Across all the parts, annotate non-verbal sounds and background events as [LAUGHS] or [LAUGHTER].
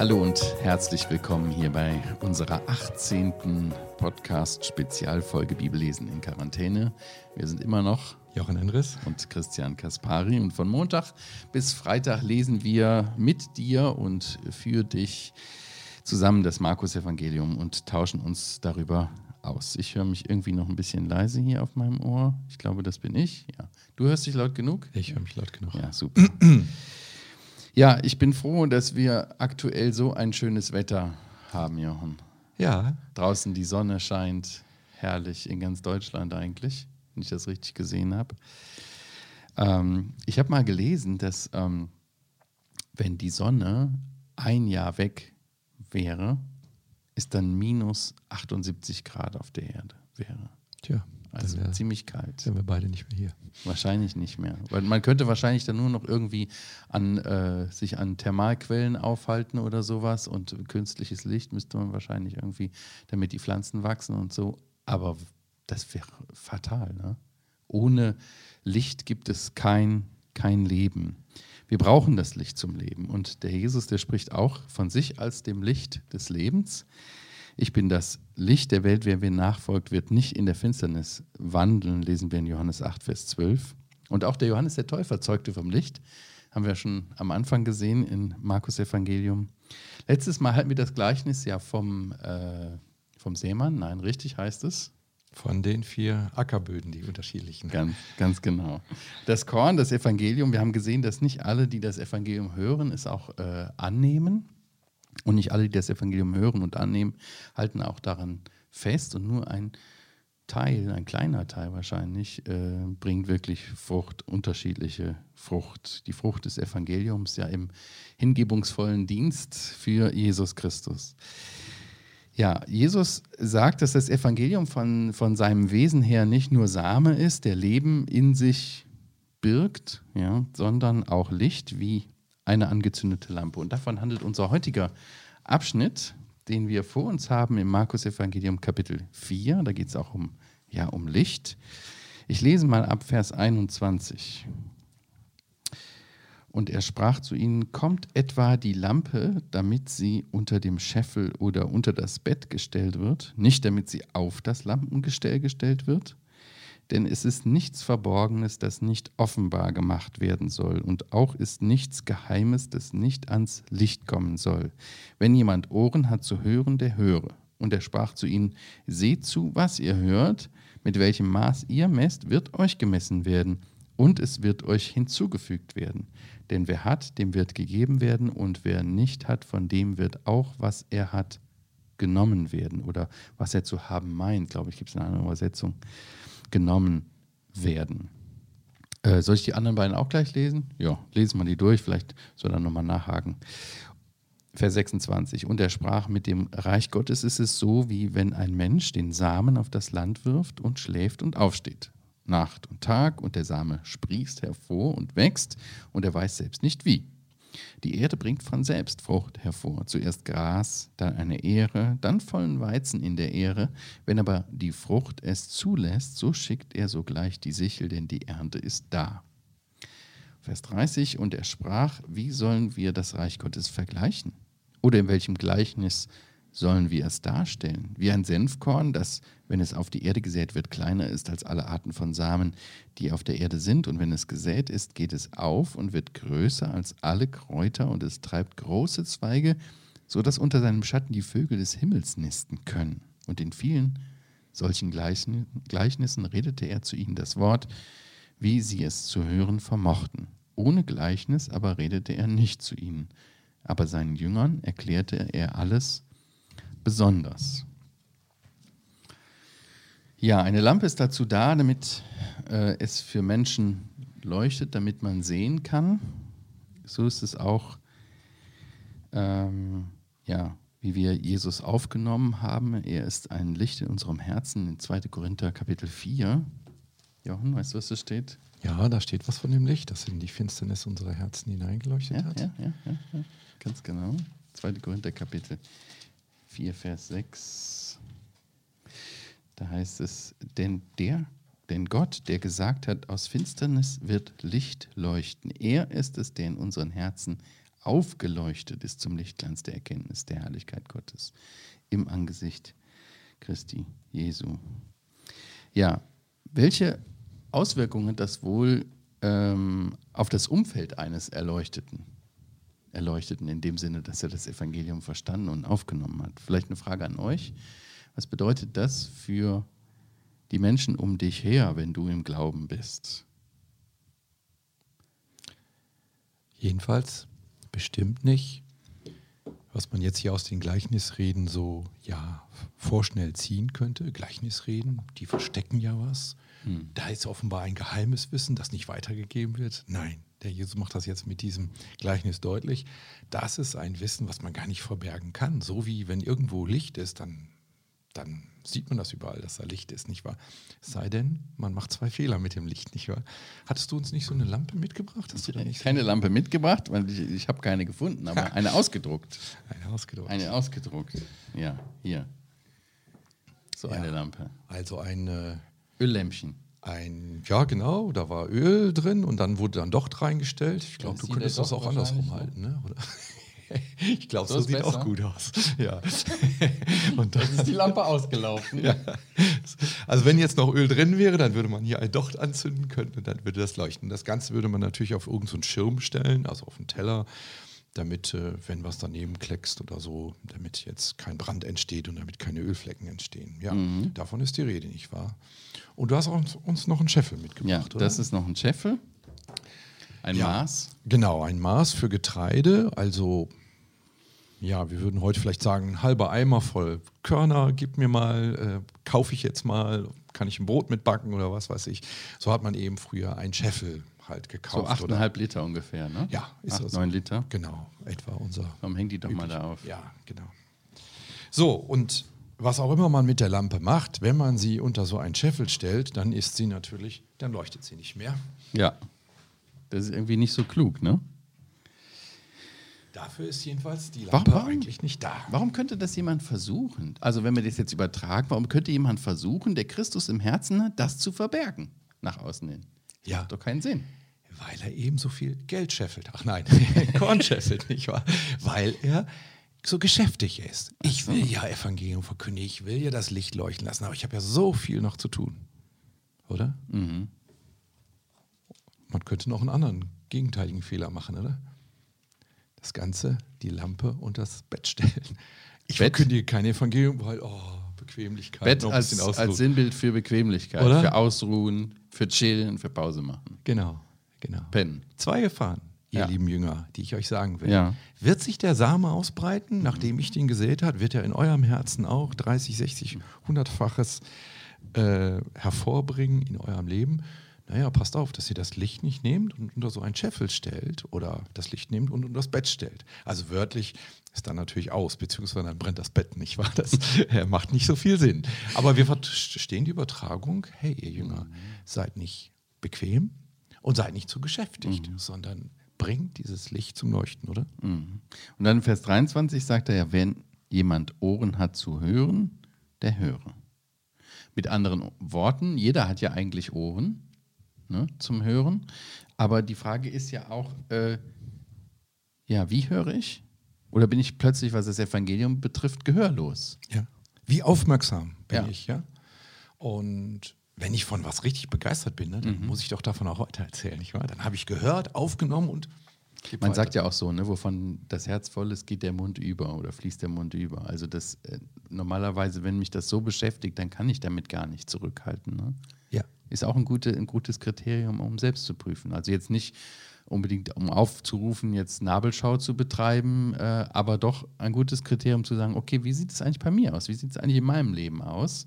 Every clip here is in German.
Hallo und herzlich willkommen hier bei unserer 18. Podcast-Spezialfolge Bibellesen in Quarantäne. Wir sind immer noch Jochen Enris und Christian Kaspari und von Montag bis Freitag lesen wir mit dir und für dich zusammen das Markus-Evangelium und tauschen uns darüber aus. Ich höre mich irgendwie noch ein bisschen leise hier auf meinem Ohr. Ich glaube, das bin ich. Ja. Du hörst dich laut genug? Ich höre mich laut genug. Ja, super. [CLEARS THROAT] Ja, ich bin froh, dass wir aktuell so ein schönes Wetter haben, Jochen. Ja. Draußen die Sonne scheint herrlich in ganz Deutschland eigentlich, wenn ich das richtig gesehen habe. Ähm, ich habe mal gelesen, dass ähm, wenn die Sonne ein Jahr weg wäre, ist dann minus 78 Grad auf der Erde wäre. Tja. Also wär, ziemlich kalt. Sind wir beide nicht mehr hier. Wahrscheinlich nicht mehr. Weil man könnte wahrscheinlich dann nur noch irgendwie an, äh, sich an Thermalquellen aufhalten oder sowas und künstliches Licht müsste man wahrscheinlich irgendwie, damit die Pflanzen wachsen und so. Aber das wäre fatal. Ne? Ohne Licht gibt es kein, kein Leben. Wir brauchen das Licht zum Leben. Und der Jesus, der spricht auch von sich als dem Licht des Lebens. Ich bin das Licht der Welt, wer mir nachfolgt, wird nicht in der Finsternis wandeln, lesen wir in Johannes 8, Vers 12. Und auch der Johannes der Täufer zeugte vom Licht, haben wir schon am Anfang gesehen in Markus Evangelium. Letztes Mal hatten wir das Gleichnis ja vom, äh, vom Seemann, nein, richtig heißt es. Von den vier Ackerböden, die unterschiedlichen. Ganz, ganz genau. Das Korn, das Evangelium, wir haben gesehen, dass nicht alle, die das Evangelium hören, es auch äh, annehmen. Und nicht alle, die das Evangelium hören und annehmen, halten auch daran fest. Und nur ein Teil, ein kleiner Teil wahrscheinlich, äh, bringt wirklich Frucht, unterschiedliche Frucht. Die Frucht des Evangeliums ja im hingebungsvollen Dienst für Jesus Christus. Ja, Jesus sagt, dass das Evangelium von, von seinem Wesen her nicht nur Same ist, der Leben in sich birgt, ja, sondern auch Licht, wie eine angezündete Lampe. Und davon handelt unser heutiger Abschnitt, den wir vor uns haben im Markus Evangelium Kapitel 4. Da geht es auch um, ja, um Licht. Ich lese mal ab Vers 21. Und er sprach zu ihnen, kommt etwa die Lampe, damit sie unter dem Scheffel oder unter das Bett gestellt wird, nicht damit sie auf das Lampengestell gestellt wird? Denn es ist nichts Verborgenes, das nicht offenbar gemacht werden soll, und auch ist nichts Geheimes, das nicht ans Licht kommen soll. Wenn jemand Ohren hat zu hören, der höre. Und er sprach zu ihnen, seht zu, was ihr hört, mit welchem Maß ihr messt, wird euch gemessen werden, und es wird euch hinzugefügt werden. Denn wer hat, dem wird gegeben werden, und wer nicht hat, von dem wird auch, was er hat, genommen werden. Oder was er zu haben meint, glaube ich, gibt es eine andere Übersetzung genommen werden. Äh, soll ich die anderen beiden auch gleich lesen? Ja, lesen wir die durch, vielleicht soll er nochmal nachhaken. Vers 26. Und er sprach, mit dem Reich Gottes ist es so, wie wenn ein Mensch den Samen auf das Land wirft und schläft und aufsteht. Nacht und Tag und der Same sprießt hervor und wächst und er weiß selbst nicht wie. Die Erde bringt von selbst Frucht hervor, zuerst Gras, dann eine Ähre, dann vollen Weizen in der Ähre. Wenn aber die Frucht es zulässt, so schickt er sogleich die Sichel, denn die Ernte ist da. Vers 30, und er sprach, wie sollen wir das Reich Gottes vergleichen? Oder in welchem Gleichnis sollen wir es darstellen? Wie ein Senfkorn, das, wenn es auf die Erde gesät wird, kleiner ist als alle Arten von Samen, die auf der Erde sind. Und wenn es gesät ist, geht es auf und wird größer als alle Kräuter und es treibt große Zweige, so dass unter seinem Schatten die Vögel des Himmels nisten können. Und in vielen solchen Gleichnissen redete er zu ihnen das Wort, wie sie es zu hören vermochten. Ohne Gleichnis aber redete er nicht zu ihnen. Aber seinen Jüngern erklärte er alles, besonders. Ja, eine Lampe ist dazu da, damit äh, es für Menschen leuchtet, damit man sehen kann. So ist es auch, ähm, ja, wie wir Jesus aufgenommen haben. Er ist ein Licht in unserem Herzen in 2. Korinther Kapitel 4. Jochen, weißt du, was da steht? Ja, da steht was von dem Licht, das in die Finsternis unserer Herzen hineingeleuchtet ja, hat. Ja, ja, ja, ja, ganz genau. 2. Korinther Kapitel 4, Vers 6. Da heißt es, denn der Denn Gott, der gesagt hat, aus Finsternis wird Licht leuchten. Er ist es, der in unseren Herzen aufgeleuchtet ist zum Lichtglanz der Erkenntnis der Herrlichkeit Gottes im Angesicht Christi Jesu. Ja, welche Auswirkungen hat das wohl ähm, auf das Umfeld eines Erleuchteten? Erleuchteten in dem Sinne, dass er das Evangelium verstanden und aufgenommen hat. Vielleicht eine Frage an euch. Was bedeutet das für die Menschen um dich her, wenn du im Glauben bist? Jedenfalls bestimmt nicht, was man jetzt hier aus den Gleichnisreden so ja vorschnell ziehen könnte. Gleichnisreden, die verstecken ja was. Hm. Da ist offenbar ein geheimes Wissen, das nicht weitergegeben wird. Nein, der Jesus macht das jetzt mit diesem Gleichnis deutlich. Das ist ein Wissen, was man gar nicht verbergen kann. So wie wenn irgendwo Licht ist, dann, dann sieht man das überall, dass da Licht ist, nicht wahr? Es sei denn, man macht zwei Fehler mit dem Licht, nicht wahr? Hattest du uns nicht so eine Lampe mitgebracht? Hast du da nicht keine so Lampe mitgebracht, weil ich, ich habe keine gefunden, aber [LAUGHS] eine ausgedruckt. Eine ausgedruckt. Eine ausgedruckt. Ja, hier. So Ja. eine Lampe. Also ein, äh, Öllämpchen. ein, ja genau, da war Öl drin und dann wurde dann Docht reingestellt. Ich glaube, du könntest das auch andersrum wahrscheinlich halten, ne? Oder? [LAUGHS] Ich glaube, So so, sieht besser. auch gut aus. [LAUGHS] Ja. [LAUGHS] Und dann, Ist die Lampe ausgelaufen? ja. Also wenn jetzt noch Öl drin wäre, dann würde man hier ein Docht anzünden können und dann würde das leuchten. Das Ganze würde man natürlich auf irgendeinen Schirm stellen, also auf einen Teller, damit, äh, wenn was daneben kleckst oder so, damit jetzt kein Brand entsteht und damit keine Ölflecken entstehen. Ja, Mhm. davon ist die Rede, nicht wahr? Und du hast uns, uns noch einen Scheffel Ja, mitgebracht, oder? das ist noch ein Scheffel. Ein Ja. Maß. Genau, ein Maß für Getreide, also ja, wir würden heute vielleicht sagen, ein halber Eimer voll Körner, gib mir mal, äh, kaufe ich jetzt mal, kann ich ein Brot mitbacken oder was weiß ich. So hat man eben früher einen Scheffel halt So gekauft. oder? 8,5 Liter ungefähr, ne? Ja, ist Acht, das. 9 Liter. Genau, etwa unser. Warum hängt die doch mal da auf? Ja, genau. So, und was auch immer man mit der Lampe macht, wenn man sie unter so einen Scheffel stellt, dann ist sie natürlich, dann leuchtet sie nicht mehr. Ja. Das ist irgendwie nicht so klug, ne? Dafür ist jedenfalls die Warum- Lampe warum? eigentlich nicht da. Warum könnte das jemand versuchen? Also, wenn wir das jetzt übertragen, warum könnte jemand versuchen, der Christus im Herzen hat, das zu verbergen? Nach außen hin. Ja. Hat doch keinen Sinn. Weil er eben so viel Geld scheffelt. Ach nein, [LAUGHS] Korn scheffelt, nicht wahr? Weil er so geschäftig ist. Ich will ja Evangelium verkündigen, ich will ja das Licht leuchten lassen, aber ich habe ja so viel noch zu tun. Oder? Mhm. Man könnte noch einen anderen gegenteiligen Fehler machen, oder? Das Ganze, die Lampe und das Bett stellen. Ich Bett? verkündige kein Evangelium, weil, oh, Bequemlichkeit. Bett als, als. Sinnbild für Bequemlichkeit, Oder? für Ausruhen, für Chillen, für Pause machen. Genau, genau. Pennen. Zwei Gefahren, ihr Ja. lieben Jünger, die ich euch sagen will. Ja. Wird sich der Same ausbreiten, nachdem ich den gesät hat, wird er in eurem Herzen auch 30, 60, 100-faches äh, hervorbringen in eurem Leben? Naja, passt auf, dass ihr das Licht nicht nehmt und unter so einen Scheffel stellt oder das Licht nehmt und unter das Bett stellt. Also wörtlich ist dann natürlich aus, beziehungsweise dann brennt das Bett nicht, wahr? Das [LAUGHS] äh, macht nicht so viel Sinn. Aber wir verstehen die Übertragung, hey, ihr Jünger, seid nicht bequem und seid nicht zu beschäftigt, sondern bringt dieses Licht zum Leuchten, oder? Mhm. Und dann in Vers 23 sagt er ja, wenn jemand Ohren hat zu hören, der höre. Mit anderen Worten, jeder hat ja eigentlich Ohren ne, zum Hören. Aber die Frage ist ja auch, äh, ja, wie höre ich? Oder bin ich plötzlich, was das Evangelium betrifft, gehörlos? Ja. Wie aufmerksam bin Ja. ich, ja? Und wenn ich von was richtig begeistert bin, ne, dann muss ich doch davon auch weiter erzählen, nicht wahr? Dann habe ich gehört, aufgenommen und Man weiter. sagt ja auch so, ne, wovon das Herz voll ist, geht der Mund über oder fließt der Mund über. Also das äh, normalerweise, wenn mich das so beschäftigt, dann kann ich damit gar nicht zurückhalten. Ne? Ist auch ein, gute, ein gutes Kriterium, um selbst zu prüfen. Also jetzt nicht unbedingt, um aufzurufen, jetzt Nabelschau zu betreiben, äh, aber doch ein gutes Kriterium zu sagen, okay, wie sieht es eigentlich bei mir aus? Wie sieht es eigentlich in meinem Leben aus?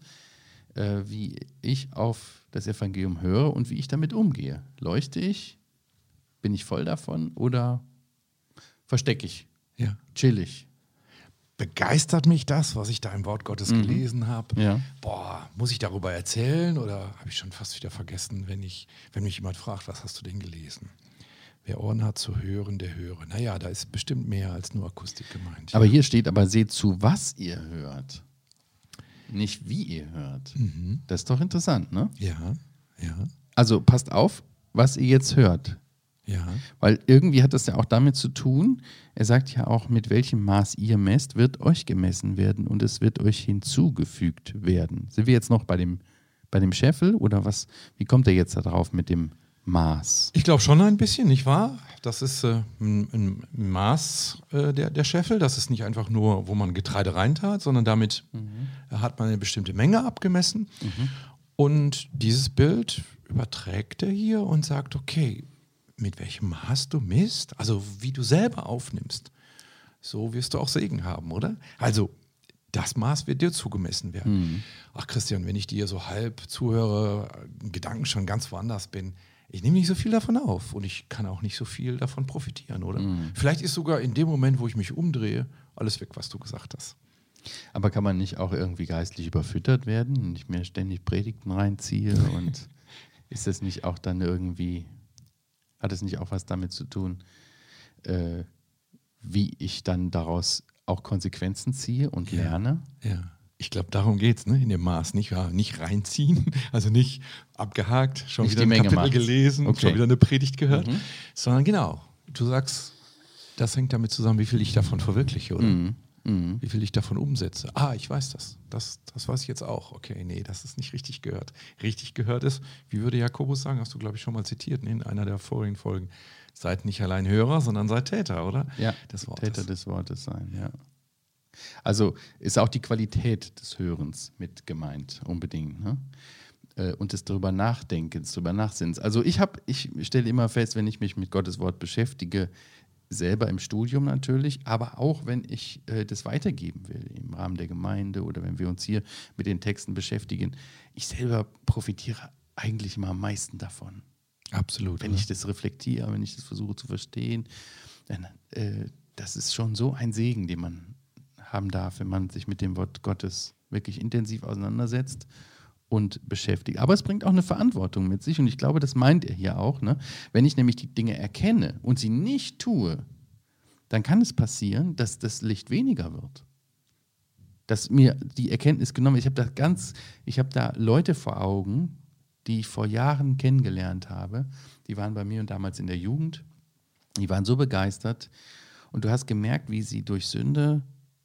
Äh, wie ich auf das Evangelium höre und wie ich damit umgehe. Leuchte ich? Bin ich voll davon oder verstecke ich? ja. Chill ich? Begeistert mich das, was ich da im Wort Gottes gelesen habe? Mhm. Ja. Boah, muss ich darüber erzählen oder habe ich schon fast wieder vergessen, wenn, ich, wenn mich jemand fragt, was hast du denn gelesen? Wer Ohren hat zu hören, der höre. Naja, da ist bestimmt mehr als nur Akustik gemeint. Aber hier steht aber, seht zu, was ihr hört. Nicht wie ihr hört. Das ist doch interessant, ne? ja, Ja. Also passt auf, was ihr jetzt hört. Ja. Weil irgendwie hat das ja auch damit zu tun, er sagt ja auch, mit welchem Maß ihr messt, wird euch gemessen werden und es wird euch hinzugefügt werden. Sind wir jetzt noch bei dem, bei dem Scheffel oder was? Wie kommt er jetzt da drauf mit dem Maß? Ich glaube schon ein bisschen, nicht wahr? Das ist äh, ein, ein Maß äh, der, der Scheffel. Das ist nicht einfach nur, wo man Getreide reintat, sondern damit hat man eine bestimmte Menge abgemessen. Und dieses Bild überträgt er hier und sagt, okay, mit welchem Maß du misst, also wie du selber aufnimmst, so wirst du auch Segen haben, oder? Also das Maß wird dir zugemessen werden. Ach Christian, wenn ich dir so halb zuhöre, in Gedanken schon ganz woanders bin, ich nehme nicht so viel davon auf und ich kann auch nicht so viel davon profitieren, oder? Vielleicht ist sogar in dem Moment, wo ich mich umdrehe, alles weg, was du gesagt hast. Aber kann man nicht auch irgendwie geistlich überfüttert werden und nicht mehr ständig Predigten reinziehe? Und [LAUGHS] ist das nicht auch dann irgendwie, hat es nicht auch was damit zu tun, äh, wie ich dann daraus auch Konsequenzen ziehe und Ja. lerne? Ja. Ich glaube, darum geht es, ne? in dem Maß. Nicht, ja, nicht reinziehen, [LAUGHS] also nicht abgehakt, schon Nicht wieder die ein Menge Kapitel macht's. gelesen, Okay. schon wieder eine Predigt gehört, Mhm. sondern genau, du sagst, das hängt damit zusammen, wie viel ich davon verwirkliche, oder? Mhm. Mhm. Wie viel ich davon umsetze. Ah, ich weiß das. das. Das weiß ich jetzt auch. Okay, nee, das ist nicht richtig gehört. Richtig gehört ist, wie würde Jakobus sagen, hast du, glaube ich, schon mal zitiert ne, in einer der vorigen Folgen. Seid nicht allein Hörer, sondern seid Täter, oder? Ja, Des Wortes. Täter des Wortes sein, ja. Also ist auch die Qualität des Hörens mit gemeint, unbedingt. Ne? Äh, Und des darüber Nachdenkens, darüber Nachsinnens. Also ich habe, ich stelle immer fest, wenn ich mich mit Gottes Wort beschäftige, selber im Studium natürlich, aber auch wenn ich äh, das weitergeben will im Rahmen der Gemeinde oder wenn wir uns hier mit den Texten beschäftigen, ich selber profitiere eigentlich immer am meisten davon Absolut. wenn oder? ich das reflektiere, wenn ich das versuche zu verstehen, dann, äh, das ist schon so ein Segen, den man haben darf, wenn man sich mit dem Wort Gottes wirklich intensiv auseinandersetzt und beschäftigt. Aber es bringt auch eine Verantwortung mit sich und ich glaube, das meint er hier auch. Ne? Wenn ich nämlich die Dinge erkenne und sie nicht tue, dann kann es passieren, dass das Licht weniger wird. Dass mir die Erkenntnis genommen Ich habe da ganz, ich habe da Leute vor Augen, die ich vor Jahren kennengelernt habe. Die waren bei mir und damals in der Jugend. Die waren so begeistert. Und du hast gemerkt, wie sie durch Sünde,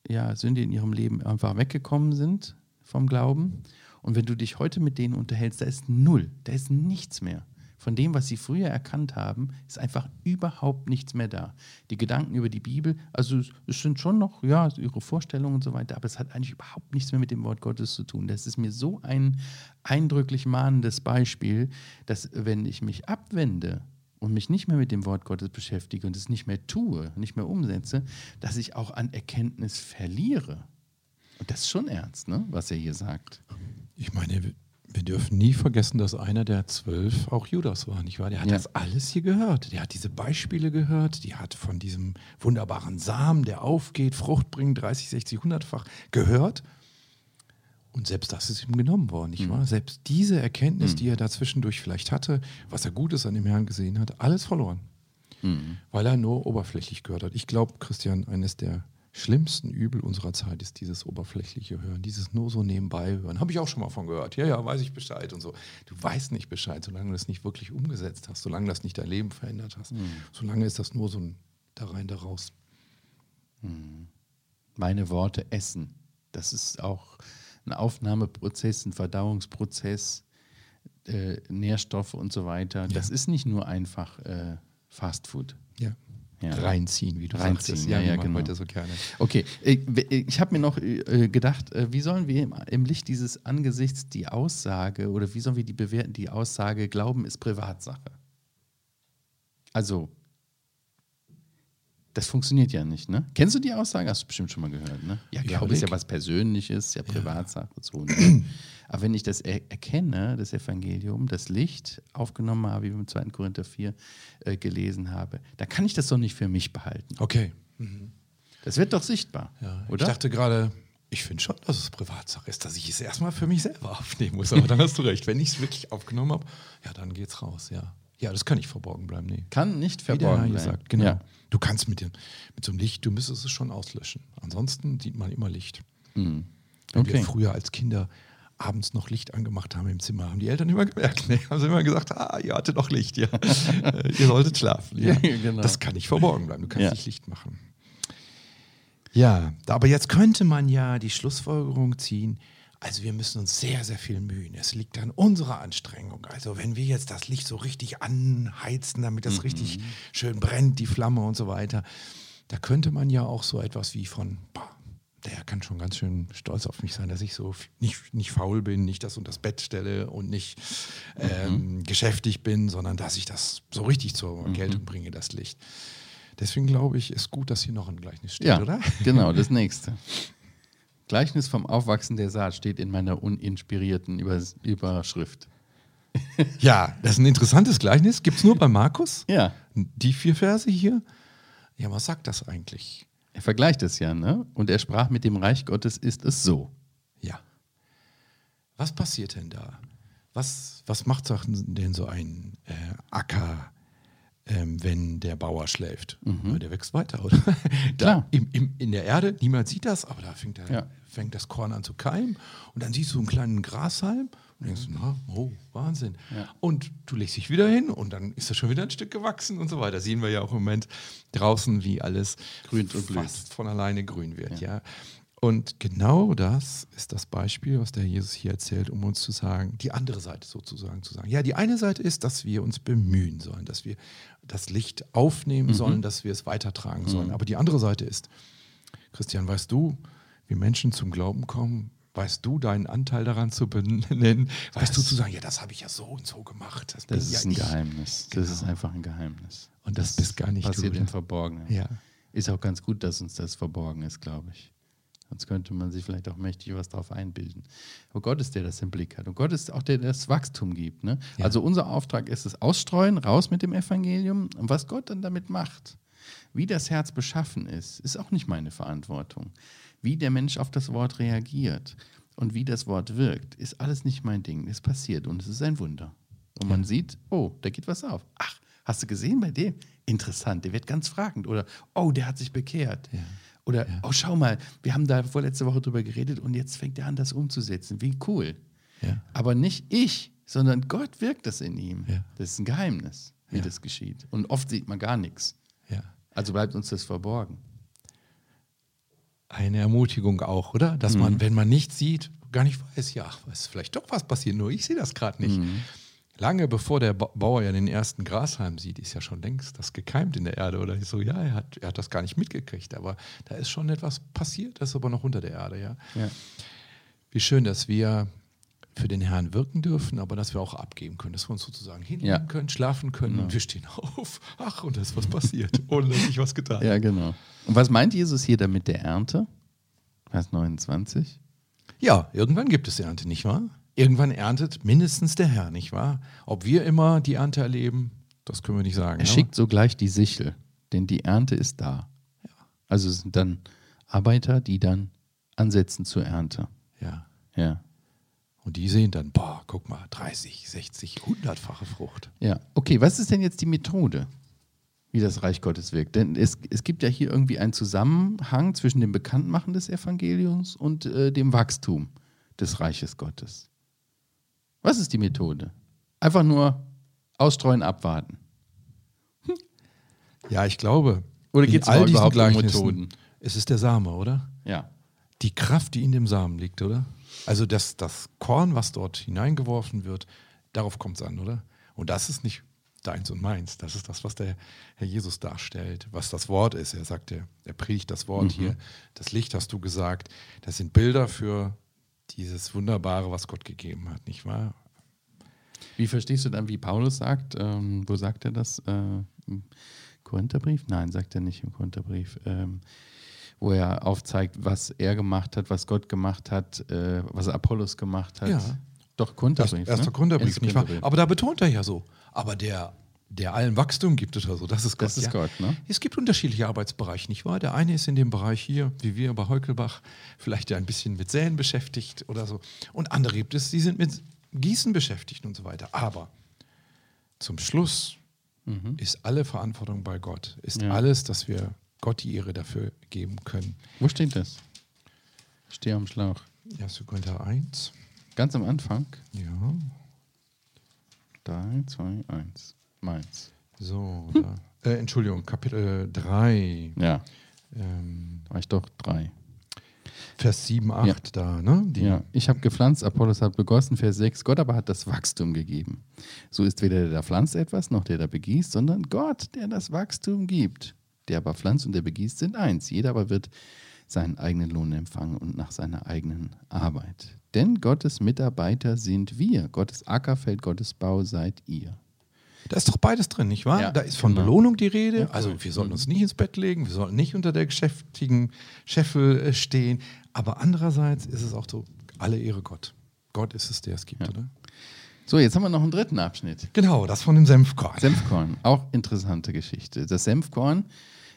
ja, Sünde in ihrem Leben einfach weggekommen sind vom Glauben. Und wenn du dich heute mit denen unterhältst, da ist null, da ist nichts mehr. Von dem, was sie früher erkannt haben, ist einfach überhaupt nichts mehr da. Die Gedanken über die Bibel, also es- sind schon noch, ja, ihre Vorstellungen und so weiter, aber es hat eigentlich überhaupt nichts mehr mit dem Wort Gottes zu tun. Das ist mir so ein eindrücklich mahnendes Beispiel, dass wenn ich mich abwende und mich nicht mehr mit dem Wort Gottes beschäftige und es nicht mehr tue, nicht mehr umsetze, dass ich auch an Erkenntnis verliere. Und das ist schon ernst, ne, was er hier sagt. Ich meine, wir- dürfen nie vergessen, dass einer der zwölf auch Judas war, nicht wahr? Der hat Ja. das alles hier gehört. Der hat diese Beispiele gehört, die hat von diesem wunderbaren Samen, der aufgeht, Frucht bringt, 30, 60, 100-fach gehört. Und selbst das ist ihm genommen worden, nicht wahr? Selbst diese Erkenntnis, die er da zwischendurch vielleicht hatte, was er Gutes an dem Herrn gesehen hat, alles verloren. Weil er nur oberflächlich gehört hat. Ich glaube, Christian, eines der schlimmsten Übel unserer Zeit ist dieses oberflächliche Hören, dieses nur so nebenbei hören. Habe ich auch schon mal von gehört. Ja, ja, weiß ich Bescheid und so. Du weißt nicht Bescheid, solange du das nicht wirklich umgesetzt hast, solange das nicht dein Leben verändert hast. Solange ist das nur so ein da rein, da raus. meine Worte essen. Das ist auch ein Aufnahmeprozess, ein Verdauungsprozess, äh, Nährstoffe und so weiter. Das ist nicht nur einfach äh, Fast Food. Ja. Ja. Reinziehen, wie du Reinziehen, sagtest. ja, ja, man genau. heute so gerne. Okay, äh, äh, ich habe mir noch äh, gedacht, wie sollen wir im, Licht dieses Angesichts die Aussage oder wie sollen wir die bewerten, die Aussage, Glauben ist Privatsache? Also, das funktioniert ja nicht, ne? Kennst du die Aussage? Hast du bestimmt schon mal gehört, ne? Ja, Ich Glaube ist ja was Persönliches, ja Privatsache. So, ne? [CLEARS THROAT] Aber wenn ich das er erkenne, das Evangelium, das Licht aufgenommen habe, wie wir im 2. Korinther 4 äh, gelesen habe, dann kann ich das doch nicht für mich behalten. Okay. Das wird doch sichtbar, Ja, oder? Ich dachte gerade, ich finde schon, dass es Privatsache ist, dass ich es erstmal für mich selber [LAUGHS] aufnehmen muss. Aber dann hast du recht. Wenn ich es wirklich aufgenommen habe, ja, dann geht's raus, ja. Ja, das kann nicht verborgen bleiben, nee. kann nicht verborgen bleiben. sagt, genau. Ja. Du kannst mit, dem, mit so einem Licht, du müsstest es schon auslöschen. Ansonsten sieht man immer Licht. Wenn Okay. wir früher als Kinder abends noch Licht angemacht haben im Zimmer, haben die Eltern immer gemerkt. Ne? Haben sie immer gesagt, ah, ihr hattet noch Licht, ja. [LAUGHS] Äh, ihr solltet schlafen. Ja. genau. Das kann nicht verborgen bleiben. Du kannst Ja. nicht Licht machen. Ja, aber jetzt könnte man ja die Schlussfolgerung ziehen, also wir müssen uns sehr, sehr viel mühen. Es liegt an unserer Anstrengung. Also wenn wir jetzt das Licht so richtig anheizen, damit das richtig schön brennt, die Flamme und so weiter, da könnte man ja auch so etwas wie von, boah, der kann schon ganz schön stolz auf mich sein, dass ich so nicht, nicht faul bin, nicht das unter das Bett stelle und nicht ähm, geschäftig bin, sondern dass ich das so richtig zur Geltung bringe, das Licht. Deswegen glaube ich, ist gut, dass hier noch ein Gleichnis steht, Ja, oder? [LAUGHS] genau, das nächste. Gleichnis vom Aufwachsen der Saat steht in meiner uninspirierten Übers Überschrift. [LAUGHS] Ja, das ist ein interessantes Gleichnis. Gibt es nur bei Markus? Ja, Die vier Verse hier? Ja, was sagt das eigentlich? Er vergleicht es ja, ne? Und er sprach mit dem Reich Gottes ist es so. Ja. Was passiert denn da? Was, was macht denn so ein äh, Acker, ähm, wenn der Bauer schläft? Ja, Der wächst weiter, oder? [LAUGHS] Da, Mhm. Im, im, in der Erde, niemand sieht das, aber da fängt, der, Ja. fängt das Korn an zu keimen und dann siehst du einen kleinen Grashalm und denkst, na, oh, Wahnsinn. Ja. Und du legst dich wieder hin und dann ist das schon wieder ein Stück gewachsen und so weiter. Sehen wir ja auch im Moment draußen, wie alles Grünt und blüht. fast von alleine grün wird. Ja. Und genau das ist das Beispiel, was der Jesus hier erzählt, um uns zu sagen, die andere Seite sozusagen zu sagen. Ja, die eine Seite ist, dass wir uns bemühen sollen, dass wir das Licht Mhm. aufnehmen sollen, dass wir es weitertragen sollen. Aber die andere Seite ist, Christian, weißt du, wie Menschen zum Glauben kommen? Weißt du, deinen Anteil daran zu benennen? Weißt du, zu sagen, ja, das habe ich ja so und so gemacht. Das, Das ist ja ein ich. Geheimnis. Das Genau. ist einfach ein Geheimnis. Und das bist gar nicht du, passiert ne? im Verborgenen. Ja. Ist auch ganz gut, dass uns das verborgen ist, glaube ich. Sonst könnte man sich vielleicht auch mächtig was drauf einbilden. Aber Gott ist der, der das im Blick hat. Und Gott ist auch der, der das Wachstum gibt. Ne? Ja. Also unser Auftrag ist es, ausstreuen, raus mit dem Evangelium. Und was Gott dann damit macht, wie das Herz beschaffen ist, ist auch nicht meine Verantwortung. Wie der Mensch auf das Wort reagiert und wie das Wort wirkt, ist alles nicht mein Ding. Es passiert und es ist ein Wunder. Und man sieht, oh, da geht was auf. Ach, hast du gesehen bei dem? Interessant, der wird ganz fragend. Oder, oh, der hat sich bekehrt. Oder, oh, schau mal, wir haben da vorletzte Woche drüber geredet und jetzt fängt er an, das umzusetzen. Wie cool. Ja. Aber nicht ich, sondern Gott wirkt das in ihm. Ja. Das ist ein Geheimnis, wie Ja. das geschieht. Und oft sieht man gar nichts. Ja. Also bleibt uns das verborgen. eine Ermutigung auch, oder? Dass Mhm. man, wenn man nichts sieht, gar nicht weiß, ja, es ist vielleicht doch was passiert, nur ich sehe das gerade nicht. Mhm. Lange bevor der Ba- Bauer ja den ersten Grashalm sieht, ist ja schon längst das gekeimt in der Erde. Oder so, ja, er hat, er hat das gar nicht mitgekriegt, aber da ist schon etwas passiert, das ist aber noch unter der Erde, ja. Ja. Wie schön, dass wir für den Herrn wirken dürfen, aber dass wir auch abgeben können, dass wir uns sozusagen hinlegen Ja. können, schlafen können und wir stehen auf. Ach, und da ist was passiert, [LAUGHS] ohne dass ich was getan habe. ja, genau. Und was meint Jesus hier damit der Ernte? Vers 29. Ja, irgendwann gibt es Ernte, nicht wahr? Irgendwann erntet mindestens der Herr, nicht wahr? Ob wir immer die Ernte erleben, das können wir nicht sagen. Er aber- schickt sogleich die Sichel, denn die Ernte ist da. Also es sind dann Arbeiter, die dann ansetzen zur Ernte. Ja. Ja. Und die sehen dann, boah, guck mal, 30, 60, 100-fache Frucht. Ja, okay, was ist denn jetzt die Methode, wie das Reich Gottes wirkt? Denn es, es gibt ja hier irgendwie einen Zusammenhang zwischen dem Bekanntmachen des Evangeliums und äh, dem Wachstum des Reiches Gottes. Was ist die Methode? Einfach nur ausstreuen, abwarten. Ja, ich glaube. Oder in geht's all diesen Gleichnissen, Methoden? Es ist der Same, oder? Ja. Die Kraft, die in dem Samen liegt, oder? Also das, das Korn, was dort hineingeworfen wird, darauf kommt es an, oder? Und das ist nicht deins und meins. Das ist das, was der Herr Jesus darstellt, was das Wort ist. Er sagt, er, er predigt das Wort hier. Das Licht hast du gesagt. Das sind Bilder für dieses Wunderbare, was Gott gegeben hat, nicht wahr? Wie verstehst du dann, wie Paulus sagt? Ähm, wo sagt er das? Äh, Im Korintherbrief? Nein, sagt er nicht im Korintherbrief. Ähm, wo er aufzeigt, was er gemacht hat, was Gott gemacht hat, äh, was Apollos gemacht hat. Ja. Doch, Korintherbrief. erster ne? Erstes nicht wahr? Korintherbrief. Aber da betont er ja so. Aber der, der allen Wachstum gibt oder so, das ist Gott. Das ist ja. Gott, ne? Es gibt unterschiedliche Arbeitsbereiche, nicht wahr? Der eine ist in dem Bereich hier, wie wir bei Heukelbach, vielleicht ja ein bisschen mit Säen beschäftigt oder so. Und andere gibt es, die sind mit Gießen beschäftigt und so weiter. Aber zum Schluss ist alle Verantwortung bei Gott. Ist Ja. alles, dass wir Gott die Ehre dafür geben können. Wo steht das? Steh am Schlauch. 1. Korinther 1. Ganz am Anfang. Ja. 3, 2, 1. Meins. So, da. Äh, Entschuldigung, Kapitel 3. Ja, Ähm, war ich doch 3. Vers 7, 8 da, ne? Die, Ja, ich habe gepflanzt, Apollos hat begossen, Vers 6. Gott aber hat das Wachstum gegeben. So ist weder der, der pflanzt etwas, noch der, der begießt, sondern Gott, der das Wachstum gibt. Der aber pflanzt und der begießt sind eins. Jeder aber wird seinen eigenen Lohn empfangen und nach seiner eigenen Arbeit. Denn Gottes Mitarbeiter sind wir. Gottes Ackerfeld, Gottes Bau seid ihr. Da ist doch beides drin, nicht wahr? Ja, da ist von genau. Belohnung die Rede. Ja, Mhm. also wir sollten uns nicht ins Bett legen, wir sollten nicht unter der geschäftigen Scheffel äh, stehen. Aber andererseits ist es auch so, alle Ehre Gott. Gott ist es, der es gibt, oder? So, jetzt haben wir noch einen dritten Abschnitt. Genau, das von dem Senfkorn. Senfkorn, auch interessante Geschichte. Das Senfkorn,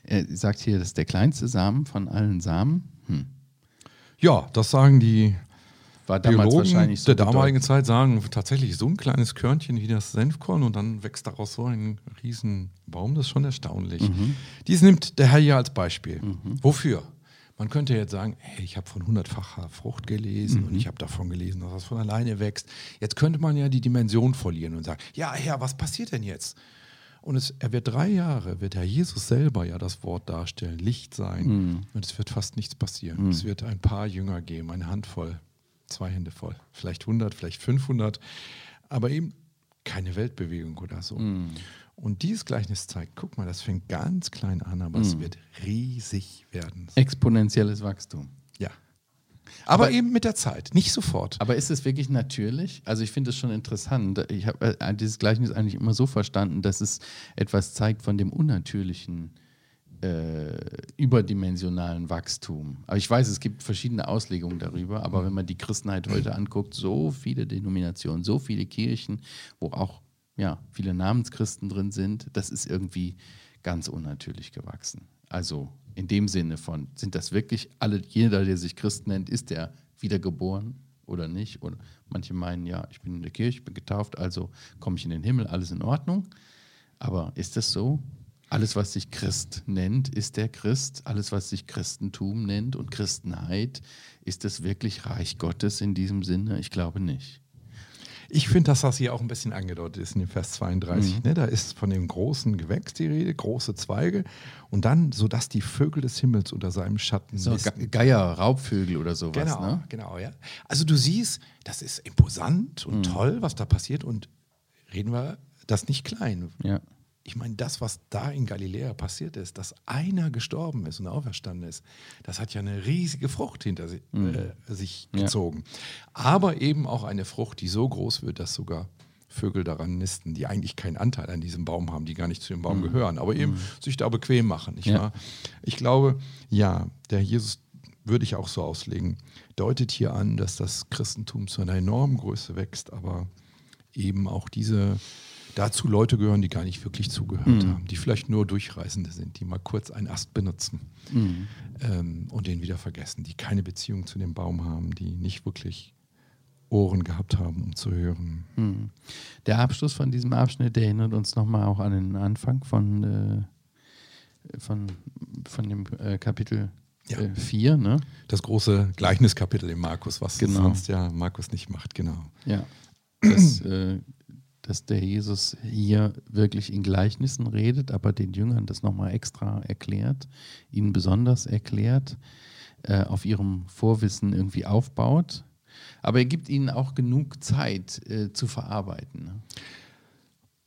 er sagt hier, das ist der kleinste Samen von allen Samen. Hm. ja, das sagen die War damals Biologen wahrscheinlich so der damaligen bedeutend. Zeit sagen tatsächlich so ein kleines Körnchen wie das Senfkorn und dann wächst daraus so ein Riesenbaum. Das ist schon erstaunlich. Mhm. Dies nimmt der Herr hier als Beispiel. Wofür? Man könnte jetzt sagen, hey, ich habe von hundertfacher Frucht gelesen Mhm. und ich habe davon gelesen, dass das von alleine wächst. Jetzt könnte man ja die Dimension verlieren und sagen, ja Herr, was passiert denn jetzt? Und es, er wird drei Jahre, wird Herr Jesus selber ja das Wort darstellen, Licht sein. Mhm. Und es wird fast nichts passieren. Es wird ein paar Jünger geben, eine Handvoll, zwei Hände voll, vielleicht 100, vielleicht 500, aber eben keine Weltbewegung oder so. Mhm. Und dieses Gleichnis zeigt, guck mal, das fängt ganz klein an, aber Mhm. es wird riesig werden. Exponentielles Wachstum. Ja. Aber, Aber- eben mit der Zeit, nicht sofort. Aber ist es wirklich natürlich? Also ich finde es schon interessant. Ich habe äh, dieses Gleichnis eigentlich immer so verstanden, dass es etwas zeigt von dem unnatürlichen, äh, überdimensionalen Wachstum. Aber ich weiß, es gibt verschiedene Auslegungen darüber. Aber wenn man die Christenheit heute anguckt, so viele Denominationen, so viele Kirchen, wo auch ja, viele Namenschristen drin sind, das ist irgendwie ganz unnatürlich gewachsen. Also in dem Sinne von, sind das wirklich alle, jeder, der sich Christ nennt, ist der wiedergeboren oder nicht? Oder manche meinen, ja, ich bin in der Kirche, bin getauft, also komme ich in den Himmel, alles in Ordnung. Aber ist das so? Alles, was sich Christ nennt, ist der Christ. Alles, was sich Christentum nennt und Christenheit, ist das wirklich Reich Gottes in diesem Sinne? Ich glaube nicht. Ich finde, dass das hier auch ein bisschen angedeutet ist in dem Vers 32. Mhm. Ne? Da ist von dem großen Gewächs die Rede, große Zweige und dann, sodass die Vögel des Himmels unter seinem Schatten So. Ge Geier, Raubvögel oder sowas. Genau, Ne? genau, ja. Also du siehst, das ist imposant und toll, was da passiert und reden wir das nicht klein. Ja. Ich meine, das, was da in Galiläa passiert ist, dass einer gestorben ist und auferstanden ist, das hat ja eine riesige Frucht hinter si äh, sich Ja. gezogen. Aber eben auch eine Frucht, die so groß wird, dass sogar Vögel daran nisten, die eigentlich keinen Anteil an diesem Baum haben, die gar nicht zu dem Baum gehören, aber eben sich da bequem machen. Ja. Ich glaube, ja, der Jesus würde ich auch so auslegen, deutet hier an, dass das Christentum zu einer enormen Größe wächst, aber eben auch diese dazu Leute gehören, die gar nicht wirklich zugehört haben, die vielleicht nur Durchreisende sind, die mal kurz einen Ast benutzen ähm, und den wieder vergessen, die keine Beziehung zu dem Baum haben, die nicht wirklich Ohren gehabt haben, um zu hören. Hm. Der Abschluss von diesem Abschnitt erinnert uns nochmal auch an den Anfang von, äh, von, von dem äh, Kapitel Ja. 4. ne? Das große Gleichniskapitel im Markus, was Genau. sonst ja Markus nicht macht, genau. Ja. [CLEARS THROAT] Dass, äh, dass der Jesus hier wirklich in Gleichnissen redet, aber den Jüngern das nochmal extra erklärt, ihnen besonders erklärt, äh, auf ihrem Vorwissen irgendwie aufbaut. Aber er gibt ihnen auch genug Zeit äh, zu verarbeiten. Ne?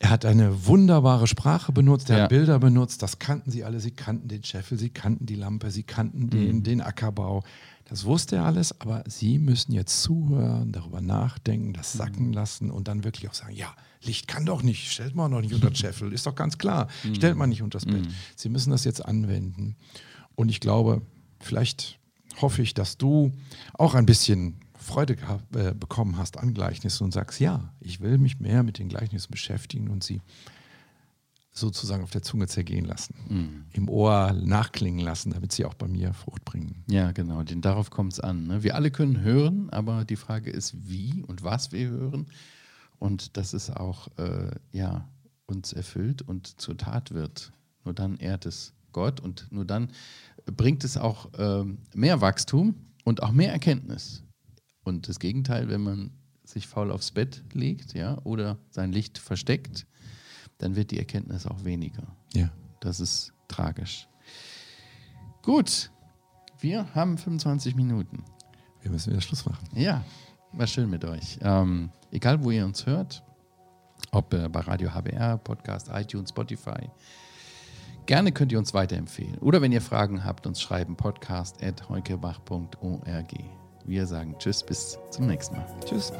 Er hat eine wunderbare Sprache benutzt, er Ja. hat Bilder benutzt, das kannten sie alle. Sie kannten den Scheffel, sie kannten die Lampe, sie kannten den, Mhm. den Ackerbau. Das wusste er alles, aber sie müssen jetzt zuhören, darüber nachdenken, das Mhm. sacken lassen und dann wirklich auch sagen, ja, Licht kann doch nicht, stellt man doch nicht unter Scheffel, ist doch ganz klar, Mhm. stellt man nicht unter das Bett. Sie müssen das jetzt anwenden. Und ich glaube, vielleicht hoffe ich, dass du auch ein bisschen Freude gehabt, äh, bekommen hast an Gleichnissen und sagst, ja, ich will mich mehr mit den Gleichnissen beschäftigen und sie sozusagen auf der Zunge zergehen lassen, Mhm. im Ohr nachklingen lassen, damit sie auch bei mir Frucht bringen. Ja, genau, denn darauf kommt es an. Ne? Wir alle können hören, aber die Frage ist, wie und was wir hören. Und dass es auch äh, ja, uns erfüllt und zur Tat wird. Nur dann ehrt es Gott und nur dann bringt es auch ähm, mehr Wachstum und auch mehr Erkenntnis. Und das Gegenteil, wenn man sich faul aufs Bett legt, ja, oder sein Licht versteckt, dann wird die Erkenntnis auch weniger. Ja. Das ist tragisch. Gut, wir haben 25 Minuten. Wir müssen wieder Schluss machen. Ja, war schön mit euch. Ähm, egal, wo ihr uns hört, ob äh, bei Radio HBR, Podcast, iTunes, Spotify, gerne könnt ihr uns weiterempfehlen. Oder wenn ihr Fragen habt, uns schreiben podcast.heukebach.org. Wir sagen Tschüss, bis zum nächsten Mal. Tschüss.